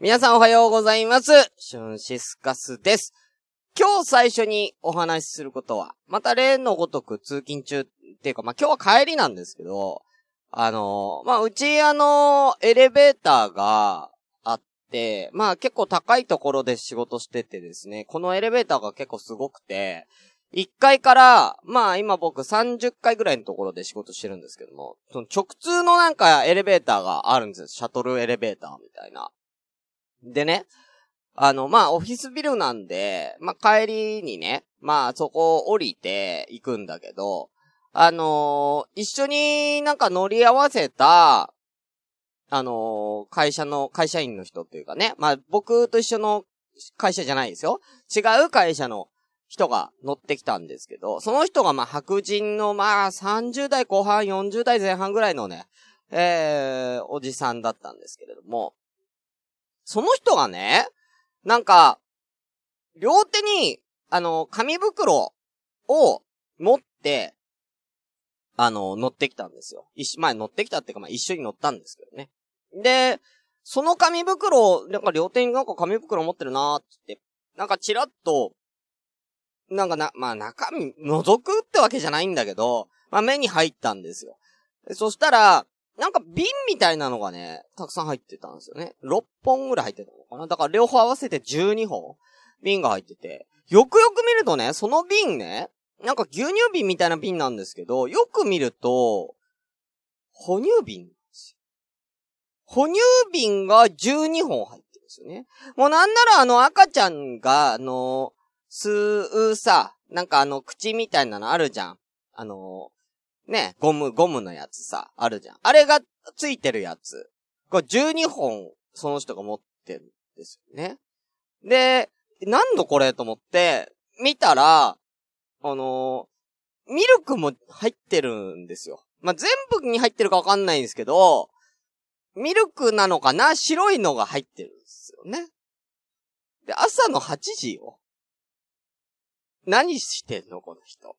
皆さんおはようございます。シュンシスカスです。今日最初にお話しすることは、また例のごとく通勤中っていうか、まあ、今日は帰りなんですけど、あのまあ、うちあのエレベーターがあって、まあ、結構高いところで仕事しててですね、このエレベーターが結構すごくて、1階から、まあ今僕30階ぐらいのところで仕事してるんですけども、その直通のなんかエレベーターがあるんですよ。シャトルエレベーターみたいな。でね、あの、まあオフィスビルなんで、まあ帰りにね、まあそこを降りて行くんだけど、あのー一緒になんか乗り合わせた、あのー会社の、会社員の人っていうかね、まあ僕と一緒の会社じゃないですよ。違う会社の人が乗ってきたんですけど、その人がまあ白人のまあ30代後半40代前半ぐらいのね、えー、おじさんだったんですけれども、その人がね、なんか、両手に、あの、紙袋を持って、あの、乗ってきたんですよ。一緒、まあ乗ってきたっていうかまあ一緒に乗ったんですけどね。で、その紙袋を、なんか両手になんか紙袋持ってるなーって、なんかチラッと、なんかな、まあ中身、覗くってわけじゃないんだけど、まあ目に入ったんですよ。そしたら、なんか瓶みたいなのがね、たくさん入ってたんですよね。6本ぐらい入ってたのかなだから両方合わせて12本瓶が入ってて、よくよく見るとね、その瓶ね、なんか牛乳瓶みたいな瓶なんですけど、よく見ると、哺乳瓶なんですよ。哺乳瓶が12本入ってるんですよね。もうなんならあの赤ちゃんが、あの、吸うさ、なんかあの口みたいなのあるじゃん。あの、ね、ゴム、ゴムのやつさ、あるじゃん。あれがついてるやつ。これ12本、その人が持ってるんですよね。で、なんだこれと思って、見たら、あのミルクも入ってるんですよ。まあ、全部に入ってるかわかんないんですけど、ミルクなのかな？白いのが入ってるんですよね。で、朝の8時よ。何してんのこの人？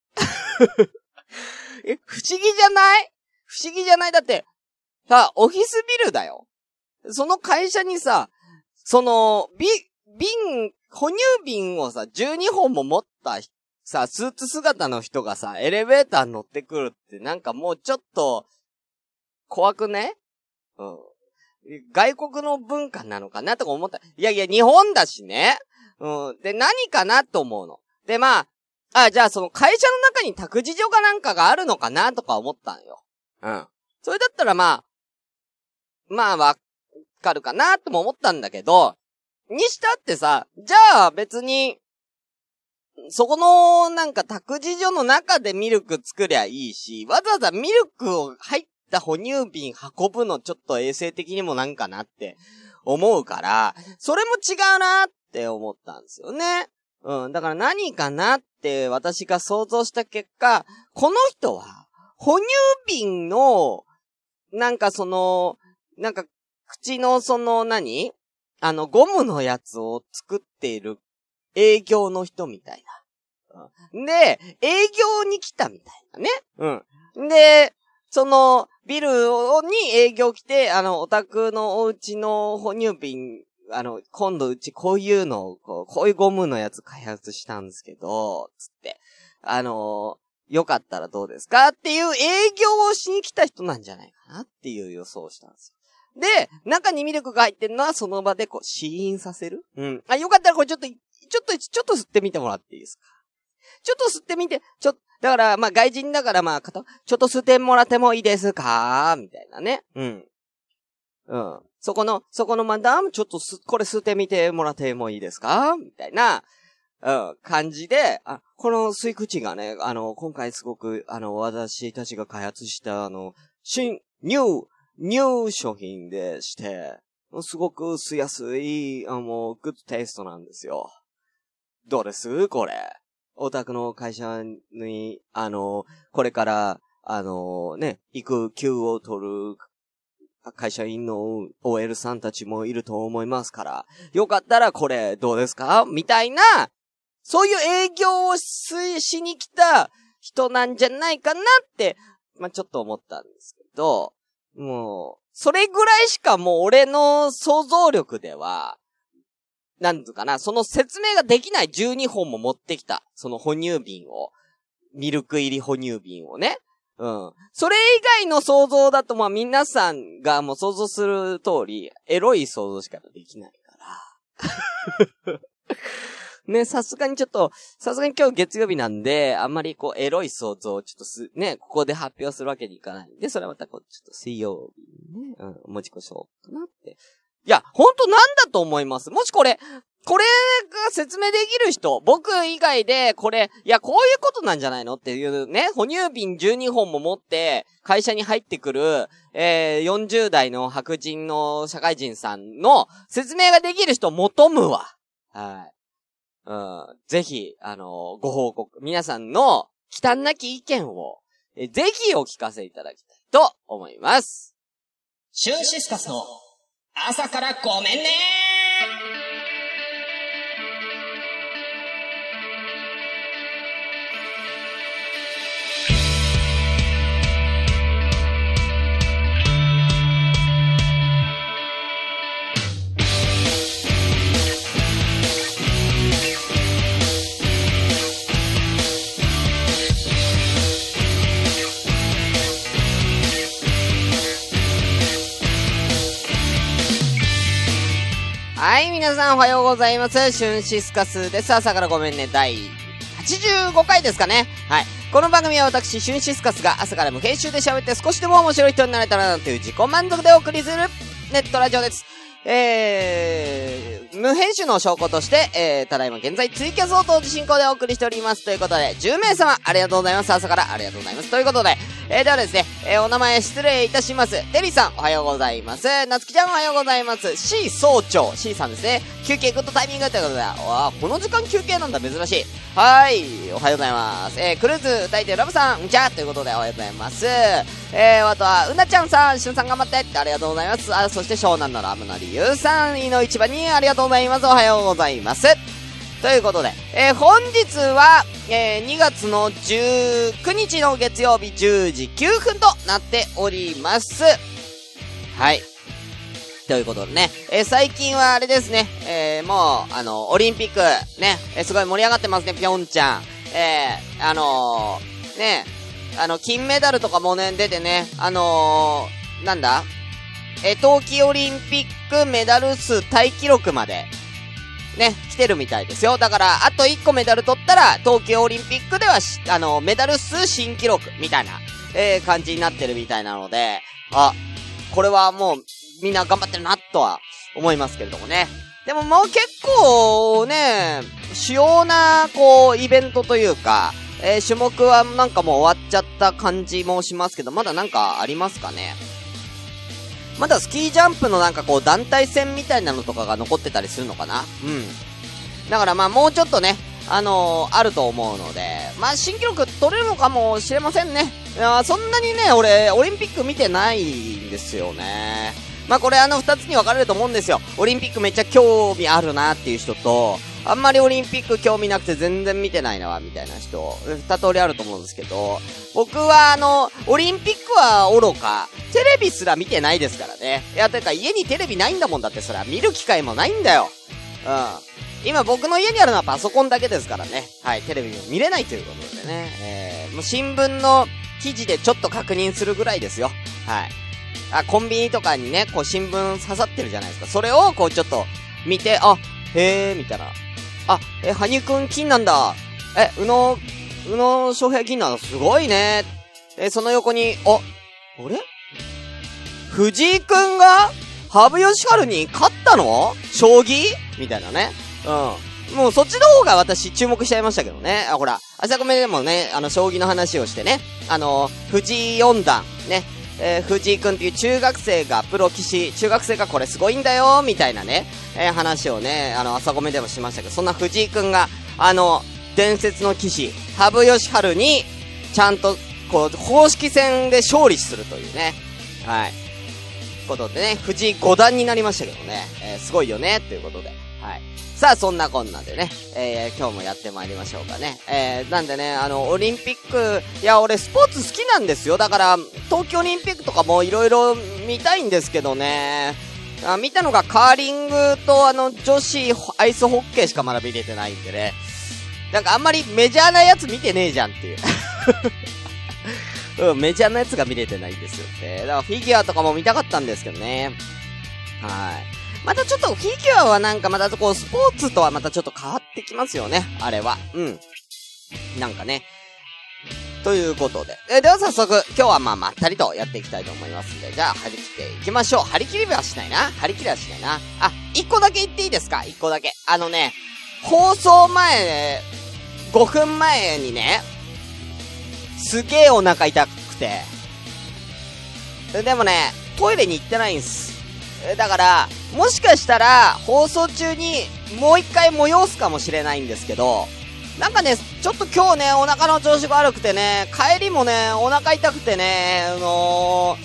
え、不思議じゃない？不思議じゃない？だって、さ、オフィスビルだよ。その会社にさ、その、び、瓶、哺乳瓶をさ、12本も持ったさ、スーツ姿の人がさ、エレベーター乗ってくるってなんかもうちょっと、怖くね？うん。外国の文化なのかな？とか思った。いやいや、日本だしね。うん。で、何かなと思うの。で、まあ、あ、じゃあその会社の中に託児所かなんかがあるのかなとか思ったんよ。うん。それだったらまあ、まあわかるかなとも思ったんだけど、にしたってさ、じゃあ別に、そこの、なんか、託児所の中でミルク作りゃいいし、わざわざミルクを入った哺乳瓶運ぶのちょっと衛生的にもなんかなって思うから、それも違うなって思ったんですよね。うん。だから何かなっって私が想像した結果、この人は、哺乳瓶の、なんかその、なんか、口のその何？あの、ゴムのやつを作っている営業の人みたいな。で、営業に来たみたいなね。うん。で、その、ビルに営業来て、あの、お宅のお家の哺乳瓶、あの、今度うちこういうのを、こう、こういうゴムのやつ開発したんですけど、つって、あのよかったらどうですかっていう営業をしに来た人なんじゃないかなっていう予想をしたんですよ。で、中にミルクが入ってるのはその場でこう、試飲させる？うん。あ、よかったらこれちょっと、ちょっと、ちょっと吸ってみてもらっていいですか？ちょっと吸ってみて、ちょ、だから、まあ、外人だから、まあ、ちょっと吸ってもらってもいいですか？みたいなね。うん。うん。そこの、そこのマダム、ちょっとす、これ吸ってみてもらってもいいですか？みたいな、うん、感じで、あ、この吸い口がね、あの、今回すごく、あの、私たちが開発した、あの、新、ニュー、ニュー商品でして、すごく吸いやすい、あの、グッドテイストなんですよ。どうです？これ。オタクの会社に、あの、これから、あの、ね、育休を取る会社員の OL さんたちもいると思いますから、よかったらこれどうですか？みたいな、そういう営業をししに来た人なんじゃないかなって、まあ、ちょっと思ったんですけど、もう、それぐらいしかもう俺の想像力では、なんとかな、その説明ができない12本も持ってきた。その哺乳瓶を。ミルク入り哺乳瓶をね。うん。それ以外の想像だと、まあ皆さんがもう想像する通り、エロい想像しかできないから。ね、さすがにちょっと、さすがに今日月曜日なんで、あんまりこう、エロい想像をちょっとす、ね、ここで発表するわけにいかないんで、それはまたこう、ちょっと水曜日にね、うん、持ち越しようかなって。いや、ほんとなんだと思いますもしこれ、これが説明できる人、僕以外で、これ、いや、こういうことなんじゃないのっていうね、哺乳瓶12本も持って、会社に入ってくる、えー、40代の白人の社会人さんの説明ができる人求むわ。はい。うん、ぜひ、あのー、ご報告、皆さんの忌憚なき意見を、えぜひお聞かせいただきたいと思います。シュンシスカスの朝からごめんねはい、皆さんおはようございます。シュンシスカスです。朝からごめんね。第85回ですかね。はい。この番組は私、シュンシスカスが朝から無編集で喋って少しでも面白い人になれたらなという自己満足でお送りするネットラジオです。えー、無編集の証拠として、えー、ただいま現在ツイキャスを同時進行でお送りしております。ということで、10名様、ありがとうございます。朝からありがとうございます。ということで、えー、ではですね、えー、お名前失礼いたします。デリさん、おはようございます。なつきちゃん、おはようございます。C 総長、C さんですね。休憩グッドタイミングということで、わこの時間休憩なんだ、珍しい。はーい、おはようございます。えー、クルーズ歌い手ラブさん、じゃということで、おはようございます。えー、あとは、うなちゃんさん、しゅんさん頑張ってってありがとうございます。あ、そして湘南のラムの理由さん、いの一番にありがとうございます。おはようございます。ということで、えー、本日は、えー、2月の19日の月曜日10時9分となっております。はい。ということでね、えー、最近はあれですね、えー、もう、あの、オリンピック、ね、えー、すごい盛り上がってますね、ぴょんちゃん。えー、あのー、ね、あの、金メダルとかもね、出てね、あのー、なんだえー、冬季オリンピックメダル数タイ記録まで、ね、来てるみたいですよ。だから、あと1個メダル取ったら、東京オリンピックではあの、メダル数新記録、みたいな、えー、感じになってるみたいなので、あ、これはもう、みんな頑張ってるな、とは、思いますけれどもね。でももう結構ね、主要な、こう、イベントというか、えー、種目はなんかもう終わっちゃった感じもしますけど、まだなんかありますかね？まだスキージャンプのなんかこう団体戦みたいなのとかが残ってたりするのかな？うん。だからまあもうちょっとね、あのー、あると思うので、まあ新記録取れるのかもしれませんね。いやそんなにね、俺、オリンピック見てないんですよね。まあこれあの二つに分かれると思うんですよ。オリンピックめっちゃ興味あるなっていう人と、あんまりオリンピック興味なくて全然見てないな、みたいな人、二通りあると思うんですけど、僕はあの、オリンピックは愚か、テレビすら見てないですからね。いや、てか家にテレビないんだもんだってそら、見る機会もないんだよ。うん。今僕の家にあるのはパソコンだけですからね。はい、テレビも見れないということでね。えー、もう新聞の記事でちょっと確認するぐらいですよ。はい。あ、コンビニとかにね、こう新聞刺さってるじゃないですか。それをこうちょっと見て、あ、へえー、みたいな。あ、え、羽生くん金なんだ。え、宇野、宇野翔平金なんだ。すごいね。え、その横に、あ、あれ？藤井くんが、羽生善治に勝ったの？将棋？みたいなね。うん。もうそっちの方が私注目しちゃいましたけどね。あ、ほら、朝コメでもね、あの、将棋の話をしてね。あの、藤井四段、ね。えー、藤井くんっていう中学生がプロ棋士、中学生がこれすごいんだよ、みたいなね、えー、話をね、あの、朝ごめでもしましたけど、そんな藤井くんが、あの、伝説の棋士、羽生善治に、ちゃんと、こう、公式戦で勝利するというね、はい。ことでね、藤井五段になりましたけどね、えー、すごいよね、ということで。はい。さあ、そんなこんなでね、えー、今日もやってまいりましょうかね。えー、なんでね、あの、オリンピック、いや、俺スポーツ好きなんですよ。だから、東京オリンピックとかもいろいろ見たいんですけどね。あ見たのがカーリングとあの、女子アイスホッケーしかまだ見れてないんでね。なんかあんまりメジャーなやつ見てねえじゃんっていう。うん、メジャーなやつが見れてないんですよね。だからフィギュアとかも見たかったんですけどね。はい。またちょっとフィギュアはなんかまたこうスポーツとはまたちょっと変わってきますよね。あれは。うん。なんかね。ということで。えでは早速、今日はまあまったりとやっていきたいと思いますんで、じゃあ張り切っていきましょう。張り切りはしないな。張り切りはしないな。あ、一個だけ言っていいですか？一個だけ。あのね、放送前、5分前にね、すげえお腹痛くて。でもね、トイレに行ってないんす。だから、もしかしたら、放送中にもう一回催すかもしれないんですけど、なんかね、ちょっと今日ね、お腹の調子が悪くてね、帰りもね、お腹痛くてね、あの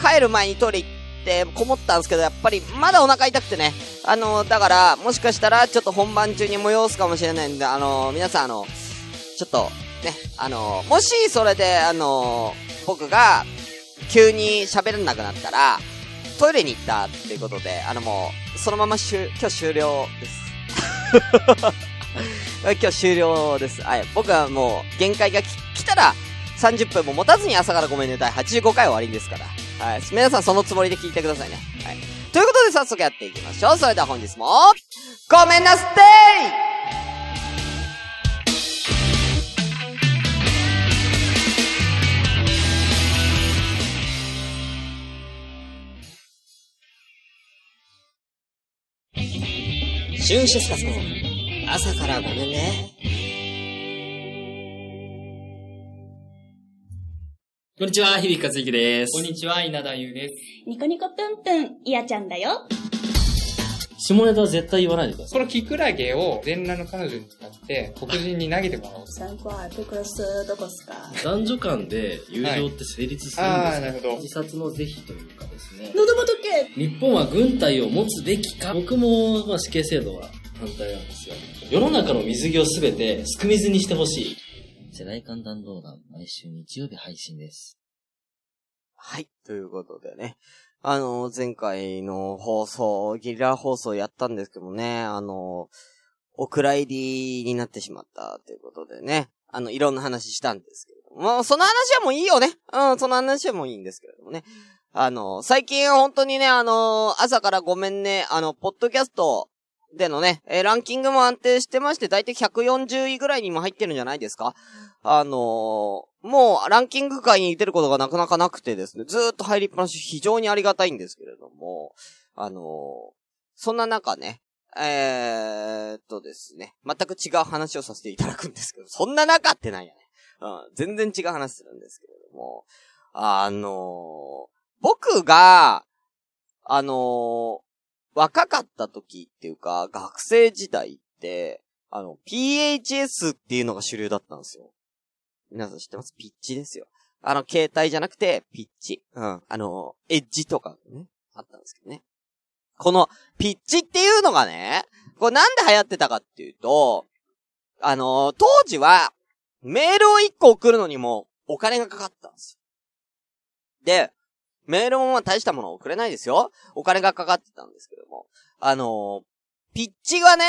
ー、帰る前にトイレ行ってこもったんですけど、やっぱりまだお腹痛くてね、あの、だから、もしかしたらちょっと本番中に催すかもしれないんで、あの、皆さんあの、ちょっと、ね、あのもしそれで、あの僕が、急に喋れなくなったら、トイレに行ったっていうことで、あのもう、そのまましゅ、今日終了です。今日終了です。はい。僕はもう、限界が来たら、30分も持たずに朝からごめんね第85回終わりですから。はい。皆さんそのつもりで聞いてくださいね。はい。ということで早速やっていきましょう。それでは本日も、ごめんなすってーシュンシスカスの朝からごめんね。こんにちは、響和之です。こんにちは、稲田優です。ニコニコプンプン、いやちゃんだよ。下ネタは絶対言わないでください。このキクラゲを全裸の彼女に使って黒人に投げてもらおう。男女間で友情って成立するんですか、はい、あなるほど。自殺の是非というかですね。喉元け日本は軍隊を持つべきか？僕も、まあ、死刑制度は反対なんですよ。世の中の水着をすべて、すく水にしてほしい。世代間弾道弾、毎週日曜日配信です。はい。ということでね。あの、前回の放送、ゲリラ放送やったんですけどもね、あの、お蔵入りになってしまったということでね。あの、いろんな話したんですけども。もう、その話はもういいよね。うん、その話はもういいんですけれどもね。あの、最近本当にね、あの、朝からごめんね、あの、ポッドキャストでのね、ランキングも安定してまして、だいたい140位ぐらいにも入ってるんじゃないですかあのー、もう、ランキング界に出ることがなかなかなくてですね、ずーっと入りっぱなし非常にありがたいんですけれども、あのー、そんな中ね、えーっとですね、全く違う話をさせていただくんですけど、そんな中ってなんやね。うん、全然違う話するんですけれども、あのー、僕が、あの若かった時っていうか、学生時代って、あの、PHS っていうのが主流だったんですよ。皆さん知ってます？ピッチですよ。あの、携帯じゃなくて、ピッチ。うん。あの、エッジとかね、あったんですけどね。この、ピッチっていうのがね、これなんで流行ってたかっていうと、あの、当時は、メールを一個送るのにも、お金がかかったんですよ。で、メールもまあ大したものを送れないですよ。お金がかかってたんですけども。あのピッチがね、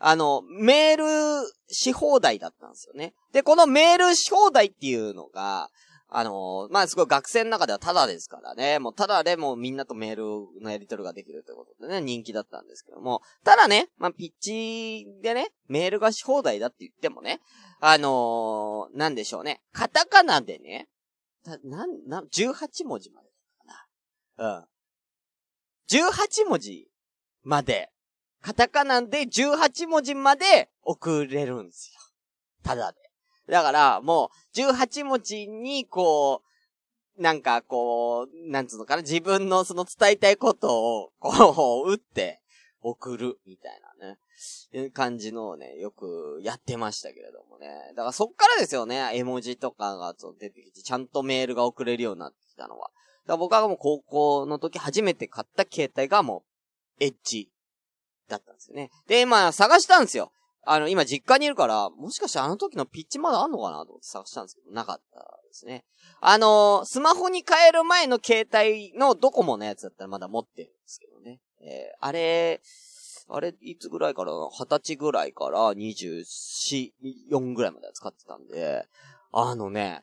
あの、メールし放題だったんですよね。で、このメールし放題っていうのが、あのまあ、すごい学生の中ではタダですからね。もうタダでもみんなとメールのやり取りができるということでね、人気だったんですけども。ただね、まあ、ピッチでね、メールがし放題だって言ってもね、あのー、なんでしょうね。カタカナでね、なん、なん、18文字までかなうん。18文字まで、カタカナで18文字まで送れるんですよ。ただで。だから、もう、18文字に、こう、なんか、こう、なんつうのかな、自分のその伝えたいことを、こう、打って、送る、みたいなね、いう感じのをね、よくやってましたけれどもね。だからそっからですよね、絵文字とかが出てきて、ちゃんとメールが送れるようになってきたのは。だ僕はもう高校の時初めて買った携帯がもう、エッジだったんですよね。で、まあ、探したんですよ。あの、今実家にいるから、もしかしてあの時のピッチまだあんのかなと思って探したんですけど、なかったですね。あのースマホに変える前の携帯のドコモのやつだったらまだ持ってるんですけどね。えーあれ、あれ、いつぐらいから二十歳ぐらいから24、4ぐらいまで使ってたんで、あのね、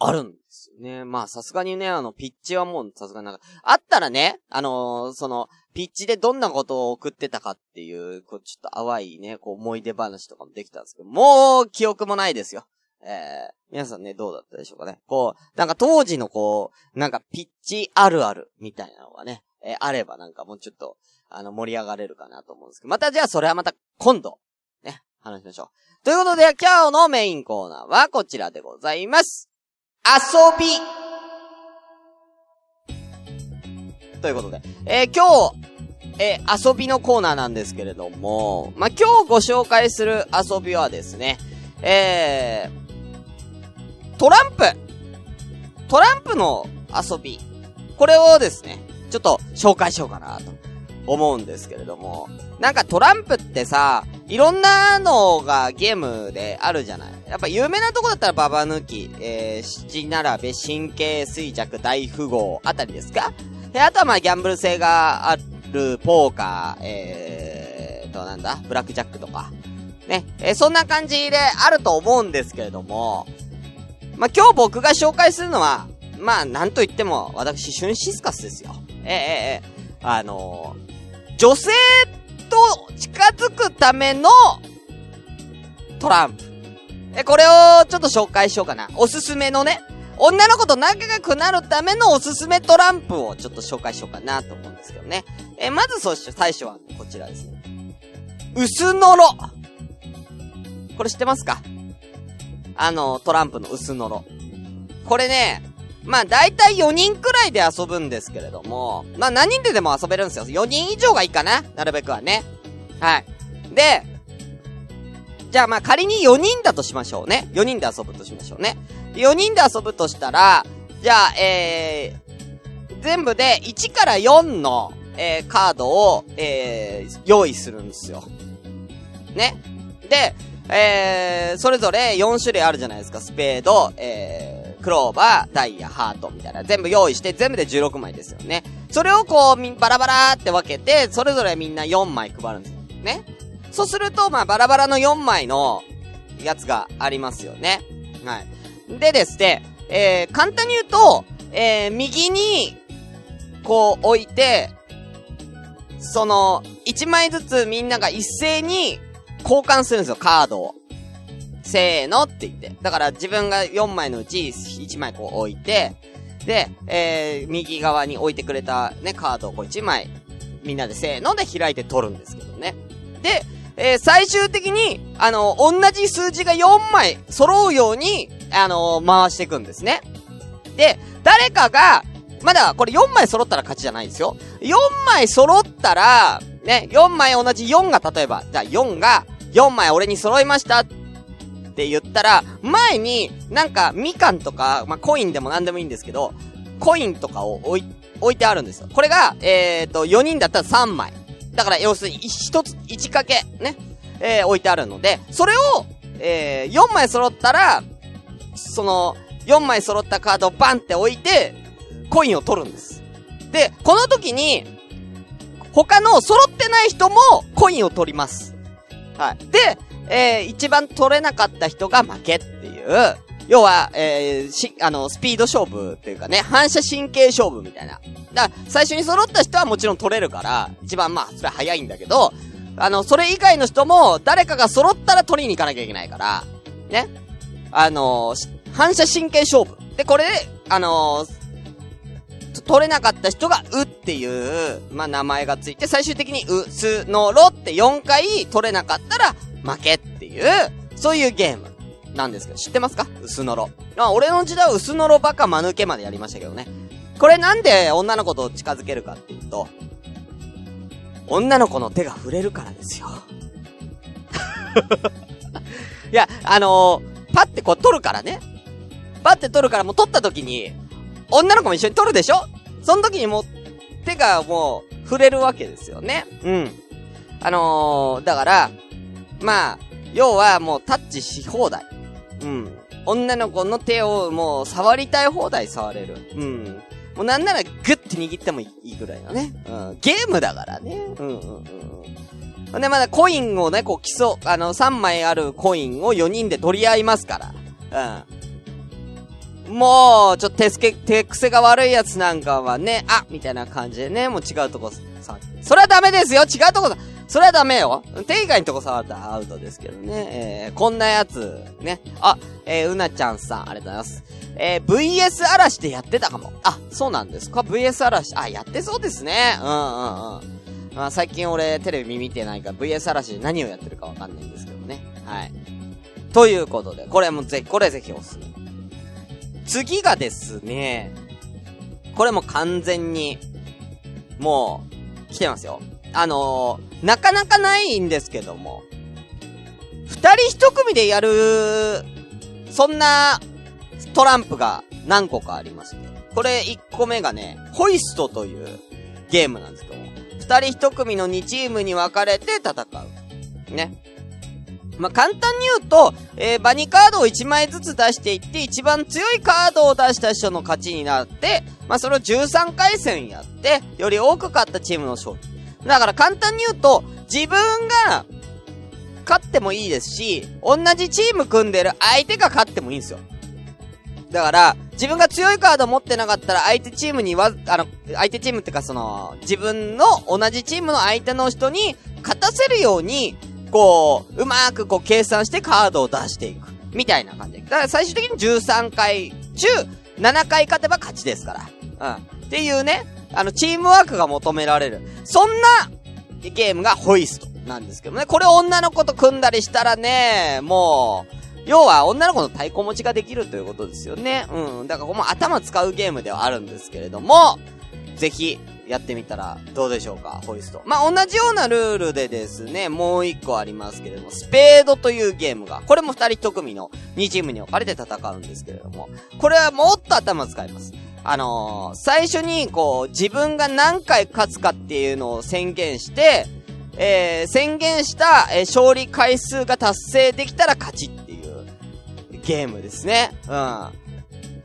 あるんですよね。まあ、さすがにね、あの、ピッチはもう、さすがになんか、あったらね、あのーその、ピッチでどんなことを送ってたかっていう、こう、ちょっと淡いね、こう、思い出話とかもできたんですけど、もう、記憶もないですよ。えー、皆さんね、どうだったでしょうかね。こう、なんか当時のこう、なんかピッチあるあるみたいなのがね、えーあればなんかもうちょっと、あの、盛り上がれるかなと思うんですけど、またじゃあそれはまた今度、ね、話しましょう。ということで、今日のメインコーナーはこちらでございます。遊びということで、えー今日、えー遊びのコーナーなんですけれども、まあ、今日ご紹介する遊びはですね、えー、トランプトランプの遊び。これをですね、ちょっと紹介しようかなと思うんですけれども、なんかトランプってさ、いろんなのがゲームであるじゃない。やっぱ有名なとこだったらババ抜き、えー、七並べ、神経衰弱、大富豪あたりですかで、あとはまあギャンブル性があるポーカー、えーと、なんだ、ブラックジャックとか。ね、えーそんな感じであると思うんですけれども、まあ、今日僕が紹介するのは、まあ、なんと言っても、私、シュンシスカスですよ。ええええええあのー女性と近づくための、トランプ。え、これをちょっと紹介しようかな。おすすめのね、女の子と仲良くなるためのおすすめトランプをちょっと紹介しようかなと思うんですけどね。え、まずそし最初はこちらですね。薄のろ。これ知ってますか？あの、トランプの薄のろ。これね、まあ大体4人くらいで遊ぶんですけれども、まあ何人ででも遊べるんですよ。4人以上がいいかななるべくはね。はい。で、じゃあまあ仮に4人だとしましょうね。4人で遊ぶとしましょうね。4人で遊ぶとしたら、じゃあ、えー、全部で1から4の、えー、カードを、えー、用意するんですよ。ね。で、えー、それぞれ4種類あるじゃないですか。スペード、えー、クローバー、ダイヤ、ハートみたいな。全部用意して、全部で16枚ですよね。それをこう、バラバラって分けて、それぞれみんな4枚配るんですよ。ね。そうすると、まあ、バラバラの4枚のやつがありますよね。はい。でですね、えー、簡単に言うと、えー、右に、こう置いて、その、1枚ずつみんなが一斉に交換するんですよ、カードを。せーのって言って。だから自分が4枚のうち1枚こう置いて、で、えー、右側に置いてくれたね、カードをこう1枚、みんなでせーので開いて取るんですけどね。で、えー最終的に、あの、同じ数字が4枚揃うように、あの回していくんですね。で、誰かが、まだこれ4枚揃ったら勝ちじゃないですよ。4枚揃ったら、ね、4枚同じ4が例えば、じゃあ4が、4枚俺に揃いましたって言ったら、前になんかみかんとか、まあ、コインでも何でもいいんですけど、コインとかを置い、置いてあるんですよ。これが、えーと、4人だったら3枚。だから要するに1つ、1掛け、ね、えー、置いてあるので、それを、えー、4枚揃ったら、その、4枚揃ったカードをバンって置いて、コインを取るんです。で、この時に、他の揃ってない人もコインを取ります。はい。で、えー、一番取れなかった人が負けっていう、要は、えー、し、あの、スピード勝負っていうかね、反射神経勝負みたいな。だから、最初に揃った人はもちろん取れるから、一番まあ、それは早いんだけど、あの、それ以外の人も、誰かが揃ったら取りに行かなきゃいけないから、ね。あのし反射神経勝負。で、これで、あのと取れなかった人が、うっていう、まあ、名前がついて、最終的に、う、す、の、ろって4回取れなかったら、負けっていう、そういうゲームなんですけど、知ってますか？薄のろ。まあ、俺の時代は薄のろバカ間抜けまでやりましたけどね。これなんで女の子と近づけるかっていうと、女の子の手が触れるからですよ。いや、あのーパってこう取るからね。パって取るからもう取った時に、女の子も一緒に取るでしょ？その時にもう、手がもう、触れるわけですよね。うん。あのー、だから、まあ、要はもうタッチし放題。うん。女の子の手をもう触りたい放題触れる。うん。もうなんならグッて握ってもいいぐらいのね。うん。ゲームだからね。うんうんうんうん。ほんで、まだコインをね、こう競う、あの、3枚あるコインを4人で取り合いますから。うん。もう、ちょっと手すけ、手癖が悪いやつなんかはね、あみたいな感じでね、もう違うとこ触って。それはダメですよ違うとこだそれはダメよ手以外のとこ触ったらアウトですけどね。えー、こんなやつ、ね。あ、えー、うなちゃんさん、ありがとうございます。えー、VS 嵐でやってたかも。あ、そうなんですか ?VS 嵐。あ、やってそうですね。うんうんうん。まあ、最近俺テレビ見てないから VS 嵐で何をやってるかわかんないんですけどね。はい。ということで、これもぜ、これぜひおすすめ。次がですね、これも完全に、もう、来てますよ。あのー、なかなかないんですけども、二人一組でやる、そんな、トランプが何個かありまして。これ一個目がね、ホイストというゲームなんですけども、二人一組の2チームに分かれて戦う。ね。まあ、簡単に言うと、えー、バニカードを1枚ずつ出していって、一番強いカードを出した人の勝ちになって、まあ、それを13回戦やって、より多く勝ったチームの勝利。だから簡単に言うと、自分が、勝ってもいいですし、同じチーム組んでる相手が勝ってもいいんですよ。だから、自分が強いカード持ってなかったら相手チームにわ、あの、相手チームってかその、自分の同じチームの相手の人に勝たせるように、こう、うまーくこう計算してカードを出していく。みたいな感じ。だから最終的に13回中、7回勝てば勝ちですから。うん。っていうね、あの、チームワークが求められる。そんな、ゲームがホイストなんですけどね。これ女の子と組んだりしたらね、もう、要は女の子の太鼓持ちができるということですよね。うん。だからこれも頭使うゲームではあるんですけれども、ぜひ、やってみたらどうでしょうか、ホイスト。まあ、同じようなルールでですね、もう一個ありますけれども、スペードというゲームが、これも二人一組の2チームに分かれて戦うんですけれども、これはもっと頭使います。あのー、最初にこう、自分が何回勝つかっていうのを宣言して、えー、宣言した、えー勝利回数が達成できたら勝ちっていうゲームですね。うん。ま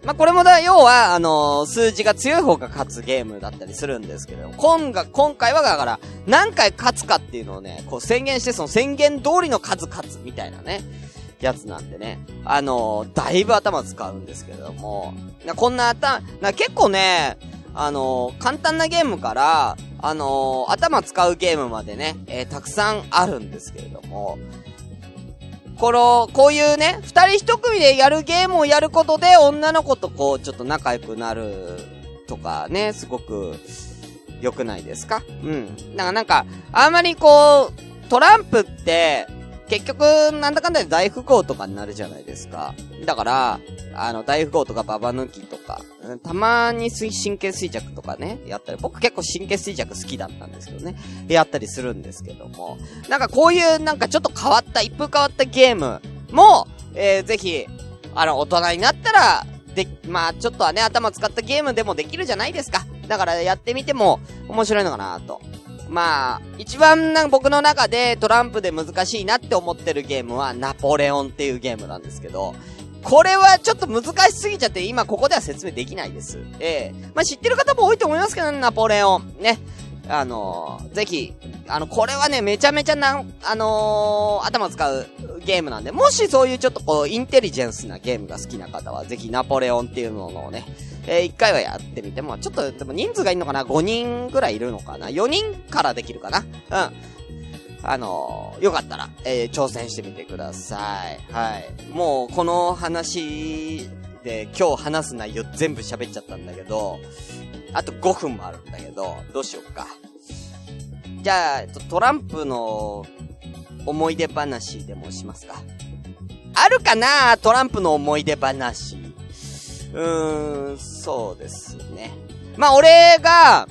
あ、これもだ、要は、あのー数字が強い方が勝つゲームだったりするんですけど、今が、今回はだから、何回勝つかっていうのをね、こう宣言して、その宣言通りの数勝つみたいなね、やつなんでね、あのーだいぶ頭使うんですけれども、なこんな頭、な結構ね、あのー簡単なゲームから、あのー頭使うゲームまでね、えたくさんあるんですけれども、この、こういうね、二人一組でやるゲームをやることで、女の子とこう、ちょっと仲良くなる、とかね、すごく、良くないですか？うん。だかなんか、あんまりこう、トランプって、結局、なんだかんだで大富豪とかになるじゃないですか。だから、あの、大富豪とかババ抜きとか、たまに神経衰弱とかね、やったり、僕結構神経衰弱好きだったんですけどね、やったりするんですけども、なんかこういうなんかちょっと変わった、一風変わったゲームも、えー、ぜひ、あの、大人になったら、で、まあちょっとはね、頭使ったゲームでもできるじゃないですか。だからやってみても面白いのかなと。まあ、一番な僕の中でトランプで難しいなって思ってるゲームはナポレオンっていうゲームなんですけど、これはちょっと難しすぎちゃって今ここでは説明できないです。ええまあ知ってる方も多いと思いますけど、ナポレオン。ね。あのーぜひ、あの、これはね、めちゃめちゃな、あのー頭使うゲームなんで、もしそういうちょっとこう、インテリジェンスなゲームが好きな方は、ぜひナポレオンっていうのをね、えー一回はやってみても、ちょっと、でも人数がいいのかな ?5 人ぐらいいるのかな ?4 人からできるかな？うん。あのーよかったら、えー挑戦してみてください。はい。もう、この話で今日話す内容全部喋っちゃったんだけど、あと5分もあるんだけど、どうしようか。じゃあ、えっと、トランプの思い出話でもしますか。あるかなトランプの思い出話。うーん、そうですね。まあ、俺が、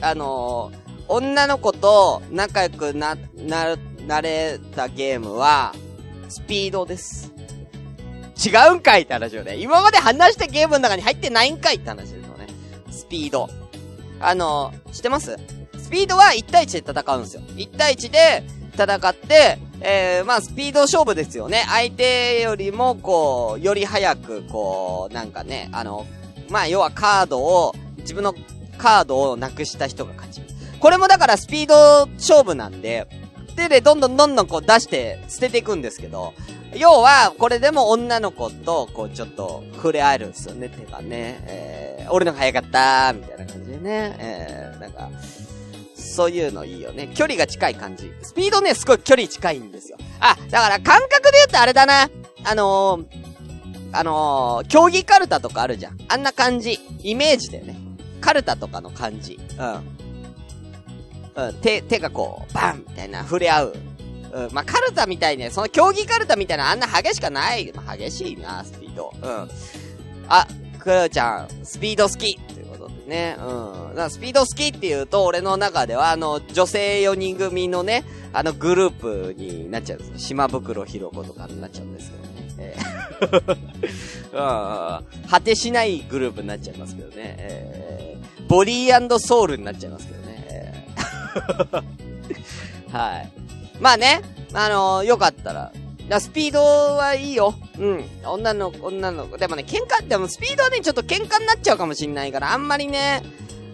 あのー女の子と仲良くな、な、なれたゲームは、スピードです。違うんかいって話よね。今まで話したゲームの中に入ってないんかいって話。ピード。あの知ってます？スピードは1対1で戦うんですよ。1対1で戦って、えー、まあ、スピード勝負ですよね。相手よりも、こう、より早く、こう、なんかね、あの、まあ、要はカードを、自分のカードをなくした人が勝ち。これもだからスピード勝負なんで、手でどんどんどんどんこう出して捨てていくんですけど、要は、これでも女の子と、こう、ちょっと、触れ合えるんですよね、手がね。え、俺の方が早かったー、みたいな感じでね。えー、なんか、そういうのいいよね。距離が近い感じ。スピードね、すごい距離近いんですよ。あ、だから感覚で言うとあれだな。あのー、あのー、競技カルタとかあるじゃん。あんな感じ。イメージだよね。カルタとかの感じ。うん。うん、手、手がこう、バンみたいな、触れ合う。うん、まあ、カルタみたいね、その競技カルタみたいなあんな激しかない。まあ、激しいな、スピード。うん。あ、クロちゃん、スピード好きということでね。うん。スピード好きっていうと、俺の中では、あの、女性4人組のね、あの、グループになっちゃうんですよ。島袋ひろ子とかになっちゃうんですけどね。えー うん。果てしないグループになっちゃいますけどね。えー、ボディーソウルになっちゃいますけどね。えー はい。まあね、あのーよかったら。だスピードはいいよ。うん。女の子、女の子。でもね、喧嘩、でもスピードはね、ちょっと喧嘩になっちゃうかもしんないから、あんまりね、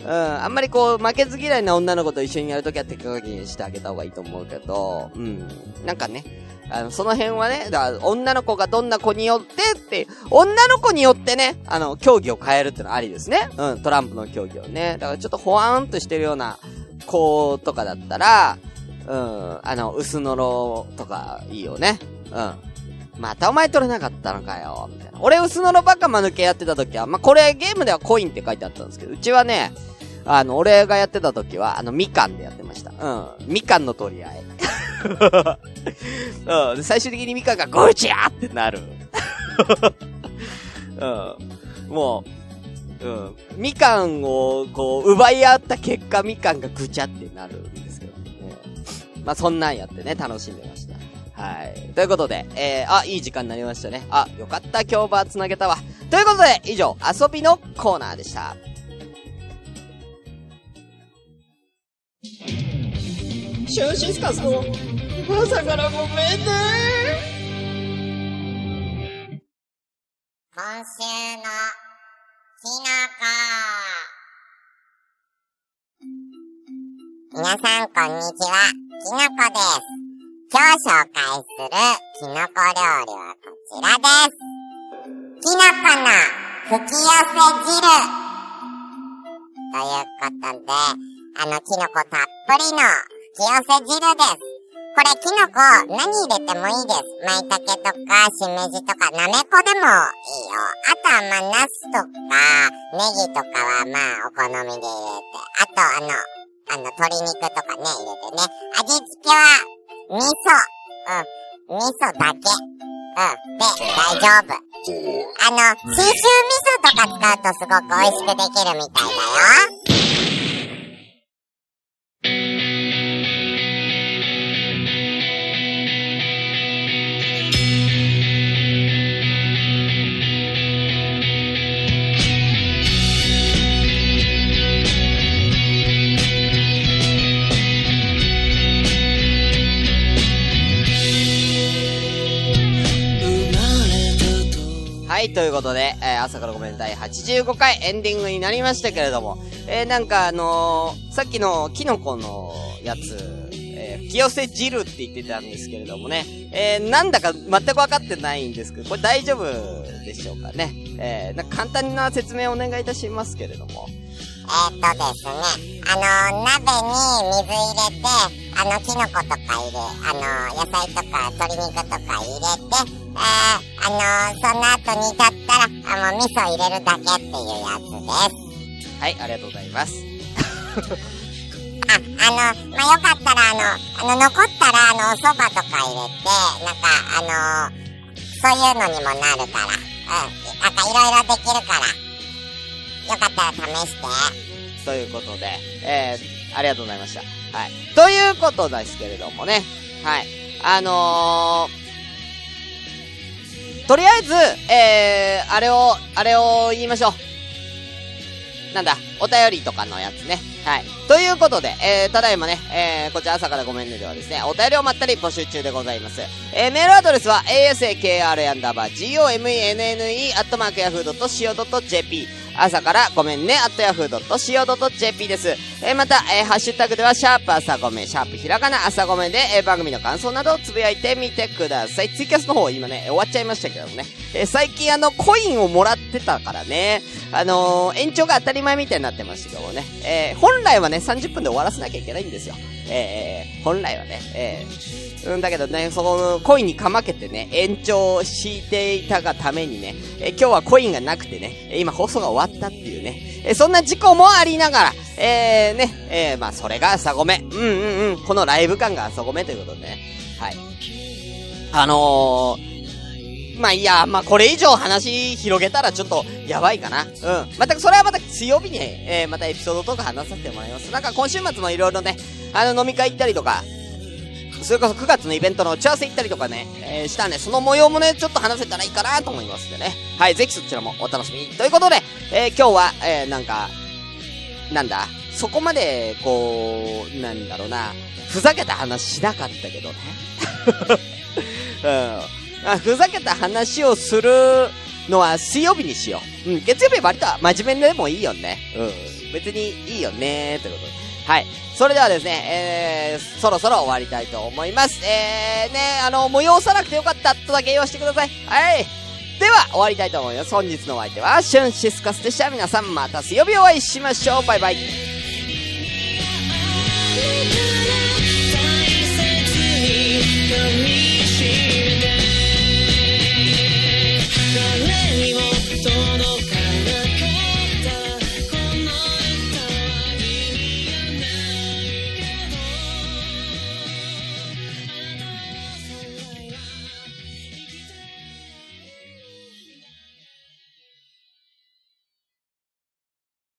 うん、あんまりこう、負けず嫌いな女の子と一緒にやるときは手加減してあげた方がいいと思うけど、うん。なんかね、あの、その辺はね、だ女の子がどんな子によってって、女の子によってね、あの、競技を変えるってのはありですね。うん、トランプの競技をね。だからちょっとほわーんとしてるような子とかだったら、うん、あの、薄のろとかいいよね。うん。またお前取れなかったのかよ、みたいな。俺薄のろバカ間抜けやってた時は、まあ、これゲームではコインって書いてあったんですけど、うちはね、あの、俺がやってた時は、あの、みかんでやってました。うん。みかんの取り合い。うん。最終的にみかんがゴーチャーってなる。うん。もう、うん。みかんを、こう、奪い合った結果、みかんがぐちゃってなる。まあ、そんなんやってね、楽しんでました。はい。ということで、えー、あ、いい時間になりましたね。あ、よかった、今日は繋げたわ。ということで、以上、遊びのコーナーでした。シュンシスカスの朝からごめんね今週のきのこ。皆さん、こんにちは。きのこです。今日紹介するきのこ料理はこちらです。きのこの吹き寄せ汁。ということで、あの、きのこたっぷりの吹き寄せ汁です。これ、きのこ、何入れてもいいです。舞茸とか、しめじとか、なめこでもいいよ。あとは、まあ、ナスとか、ネギとかは、まあ、お好みで入れて。あと、あの、あの、鶏肉とかね、入れてね。味付けは、味噌。うん。味噌だけ。うん。で、大丈夫。あの、信州味噌とか使うとすごく美味しくできるみたいだよ。はい、ということで、えー朝からごめん第85回エンディングになりましたけれども、えーなんかあのーさっきのキノコのやつ、えー吹き寄せ汁って言ってたんですけれどもね、えーなんだか全く分かってないんですけど、これ大丈夫でしょうかね？えーなんか簡単な説明をお願いいたしますけれども。えー、っとですね、あの、鍋に水入れて、あの、キノコとか入れ、あの、野菜とか鶏肉とか入れて、あの、その後煮立ったら、あの、味噌入れるだけっていうやつです。はい、ありがとうございます。あ、あの、まあ、よかったら、あの、あの、残ったら、あの、お蕎麦とか入れて、なんか、あの、そういうのにもなるから、うん、なんかいろいろできるから、よかったら試して。ということで、えー、ありがとうございました。はい。ということですけれどもね。はい。あのー、とりあえず、えー、あれを、あれを言いましょう。なんだ、お便りとかのやつね。はい。ということで、えー、ただいまね、えー、こちら朝からごめんねではですね、お便りをまったり募集中でございます。えー、メールアドレスは、asakr 朝からごめんね、アットヤフー .co.jp です。えー、また、えー、ハッシュタグでは、シャープ朝ごめん、シャープひらがな朝ごめんで、えー、番組の感想などをつぶやいてみてください。ツイキャスの方、今ね、終わっちゃいましたけどもね。えー、最近あの、コインをもらってたからね、あのー、延長が当たり前みたいになってましたけどもね。えー、本来はね、30分で終わらせなきゃいけないんですよ。えー、本来はね、えー、うんだけどね、その、コインにかまけてね、延長していたがためにね、え、今日はコインがなくてね、今放送が終わったっていうね、え、そんな事故もありながら、えー、ね、えー、まあ、それが朝ごめ。うんうんうん。このライブ感が朝ごめということでね。はい。あのー、まあいや、まあこれ以上話広げたらちょっとやばいかな。うん。また、それはまた強火に、えー、またエピソードとか話させてもらいます。なんか今週末もいろいろね、あの飲み会行ったりとか、それこそ9月のイベントの打ち合わせ行ったりとかね、えー、したんで、その模様もね、ちょっと話せたらいいかなと思いますんでね。はい、ぜひそちらもお楽しみに。ということで、えー、今日は、えー、なんか、なんだ、そこまで、こう、なんだろうな、ふざけた話しなかったけどね。うん。ふざけた話をするのは水曜日にしよう。うん、月曜日は割と真面目でもいいよね。うん。別にいいよねということで。はい。それではですね、えー、そろそろ終わりたいと思います。えー、ね、あの、催さなくてよかったとだけ言わせてください。はい。では、終わりたいと思います。本日のお相手は、シュンシスカスでした。皆さん、また水曜日お会いしましょう。バイバイ。誰にも届